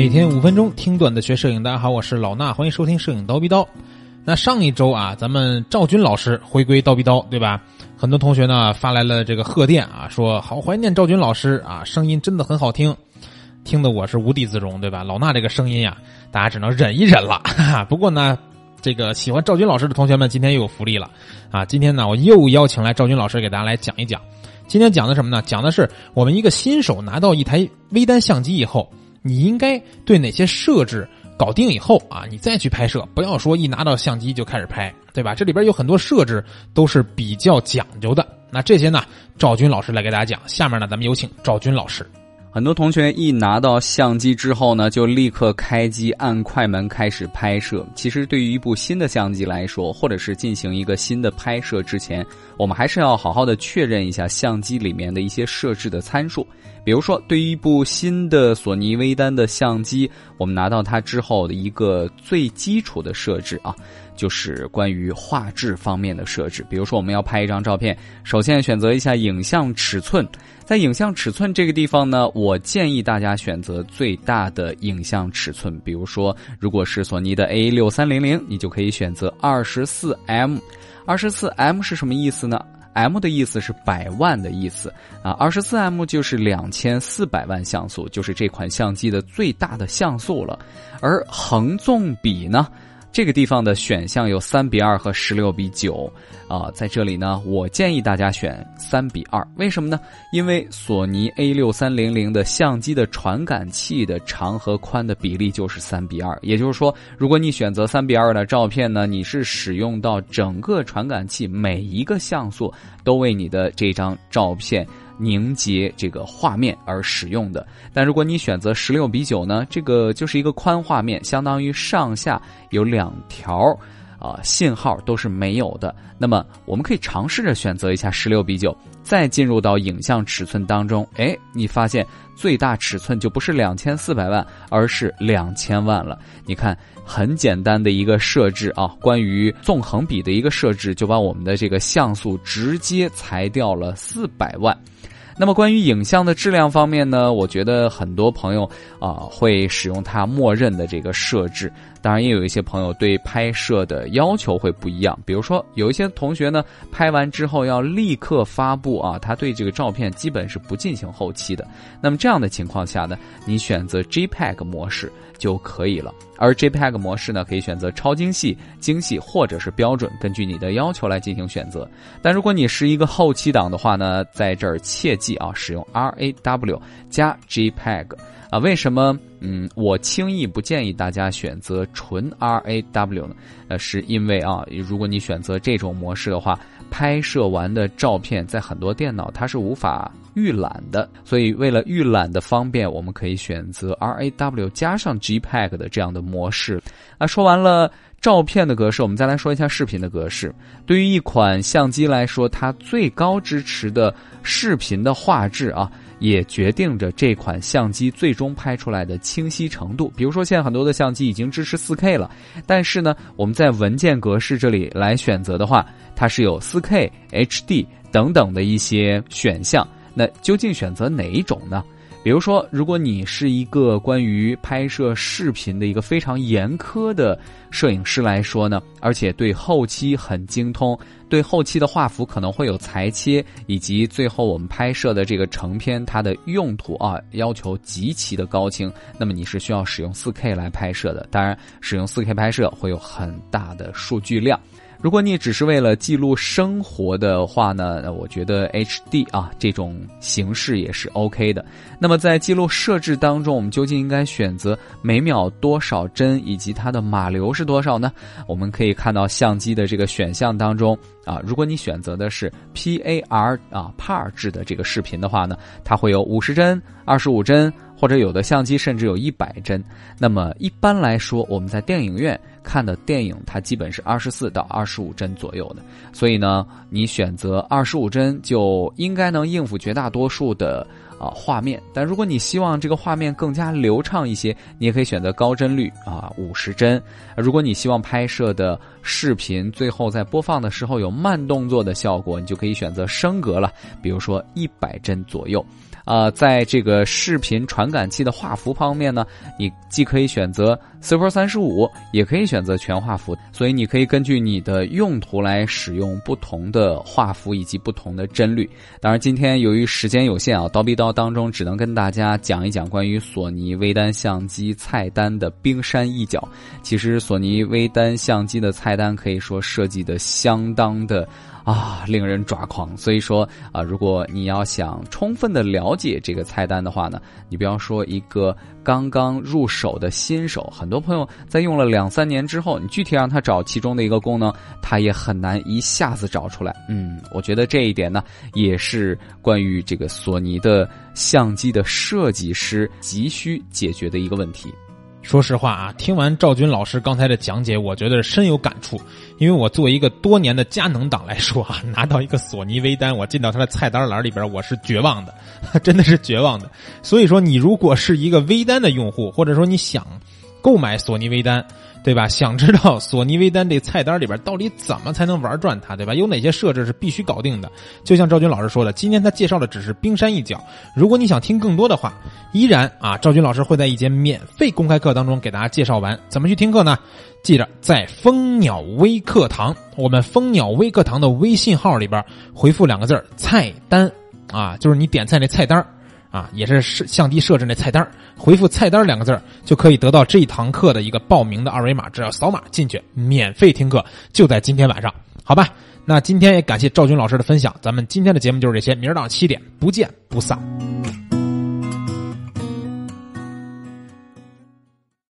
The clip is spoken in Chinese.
每天五分钟听段子学摄影，大家好，我是老衲，欢迎收听摄影刀逼刀。那上一周啊，咱们赵军老师回归刀逼刀，对吧？很多同学呢发来了这个贺电啊，说好怀念赵军老师啊，声音真的很好听，听得我是无地自容，对吧？老衲这个声音呀，大家只能忍一忍了。哈 哈不过呢，这个喜欢赵军老师的同学们，今天又有福利了啊！今天呢，我又邀请来赵军老师给大家来讲一讲。今天讲的什么呢？讲的是我们一个新手拿到一台微单相机以后。你应该对哪些设置搞定以后啊，你再去拍摄，不要说一拿到相机就开始拍，对吧？这里边有很多设置都是比较讲究的。那这些呢，赵军老师来给大家讲。下面呢，咱们有请赵军老师。很多同学一拿到相机之后呢，就立刻开机按快门开始拍摄。其实对于一部新的相机来说，或者是进行一个新的拍摄之前，我们还是要好好的确认一下相机里面的一些设置的参数。比如说，对于一部新的索尼微单的相机，我们拿到它之后的一个最基础的设置啊，就是关于画质方面的设置。比如说，我们要拍一张照片，首先选择一下影像尺寸。在影像尺寸这个地方呢，我建议大家选择最大的影像尺寸。比如说，如果是索尼的 A 六三零零，你就可以选择二十四 M。二十四 M 是什么意思呢？M 的意思是百万的意思啊，二十四 M 就是两千四百万像素，就是这款相机的最大的像素了。而横纵比呢？这个地方的选项有三比二和十六比九，啊，在这里呢，我建议大家选三比二。为什么呢？因为索尼 A 六三零零的相机的传感器的长和宽的比例就是三比二，也就是说，如果你选择三比二的照片呢，你是使用到整个传感器每一个像素都为你的这张照片。凝结这个画面而使用的，但如果你选择十六比九呢，这个就是一个宽画面，相当于上下有两条，啊，信号都是没有的。那么我们可以尝试着选择一下十六比九，再进入到影像尺寸当中，哎，你发现最大尺寸就不是两千四百万，而是两千万了。你看，很简单的一个设置啊，关于纵横比的一个设置，就把我们的这个像素直接裁掉了四百万。那么关于影像的质量方面呢，我觉得很多朋友啊会使用它默认的这个设置。当然，也有一些朋友对拍摄的要求会不一样。比如说，有一些同学呢，拍完之后要立刻发布啊，他对这个照片基本是不进行后期的。那么这样的情况下呢，你选择 JPEG 模式就可以了。而 JPEG 模式呢，可以选择超精细、精细或者是标准，根据你的要求来进行选择。但如果你是一个后期党的话呢，在这儿切记啊，使用 RAW 加 JPEG。啊，为什么嗯，我轻易不建议大家选择纯 RAW 呢？呃，是因为啊，如果你选择这种模式的话，拍摄完的照片在很多电脑它是无法预览的，所以为了预览的方便，我们可以选择 RAW 加上 JPEG 的这样的模式。那说完了照片的格式，我们再来说一下视频的格式。对于一款相机来说，它最高支持的视频的画质啊。也决定着这款相机最终拍出来的清晰程度。比如说，现在很多的相机已经支持 4K 了，但是呢，我们在文件格式这里来选择的话，它是有 4K、HD 等等的一些选项。那究竟选择哪一种呢？比如说，如果你是一个关于拍摄视频的一个非常严苛的摄影师来说呢，而且对后期很精通，对后期的画幅可能会有裁切，以及最后我们拍摄的这个成片它的用途啊要求极其的高清，那么你是需要使用 4K 来拍摄的。当然，使用 4K 拍摄会有很大的数据量。如果你只是为了记录生活的话呢，我觉得 HD 啊这种形式也是 OK 的。那么在记录设置当中，我们究竟应该选择每秒多少帧以及它的码流是多少呢？我们可以看到相机的这个选项当中啊，如果你选择的是 PAR 啊 PAR 制的这个视频的话呢，它会有五十帧、二十五帧。或者有的相机甚至有一百帧，那么一般来说，我们在电影院看的电影，它基本是二十四到二十五帧左右的。所以呢，你选择二十五帧就应该能应付绝大多数的啊画面。但如果你希望这个画面更加流畅一些，你也可以选择高帧率啊五十帧。如果你希望拍摄的视频最后在播放的时候有慢动作的效果，你就可以选择升格了，比如说一百帧左右。呃，在这个视频传感器的画幅方面呢，你既可以选择 Super 三十五，也可以选择全画幅，所以你可以根据你的用途来使用不同的画幅以及不同的帧率。当然，今天由于时间有限啊，刀逼刀当中只能跟大家讲一讲关于索尼微单相机菜单的冰山一角。其实，索尼微单相机的菜单可以说设计的相当的。啊，令人抓狂。所以说啊，如果你要想充分的了解这个菜单的话呢，你不要说一个刚刚入手的新手，很多朋友在用了两三年之后，你具体让他找其中的一个功能，他也很难一下子找出来。嗯，我觉得这一点呢，也是关于这个索尼的相机的设计师急需解决的一个问题。说实话啊，听完赵军老师刚才的讲解，我觉得深有感触。因为我作为一个多年的佳能党来说啊，拿到一个索尼微单，我进到他的菜单栏里边，我是绝望的，真的是绝望的。所以说，你如果是一个微单的用户，或者说你想购买索尼微单。对吧？想知道索尼微单这菜单里边到底怎么才能玩转它？对吧？有哪些设置是必须搞定的？就像赵军老师说的，今天他介绍的只是冰山一角。如果你想听更多的话，依然啊，赵军老师会在一节免费公开课当中给大家介绍完。怎么去听课呢？记着在蜂鸟微课堂，我们蜂鸟微课堂的微信号里边回复两个字菜单”，啊，就是你点菜那菜单啊，也是设相机设置那菜单回复“菜单”两个字就可以得到这一堂课的一个报名的二维码，只要扫码进去，免费听课，就在今天晚上，好吧？那今天也感谢赵军老师的分享，咱们今天的节目就是这些，明儿早上七点不见不散。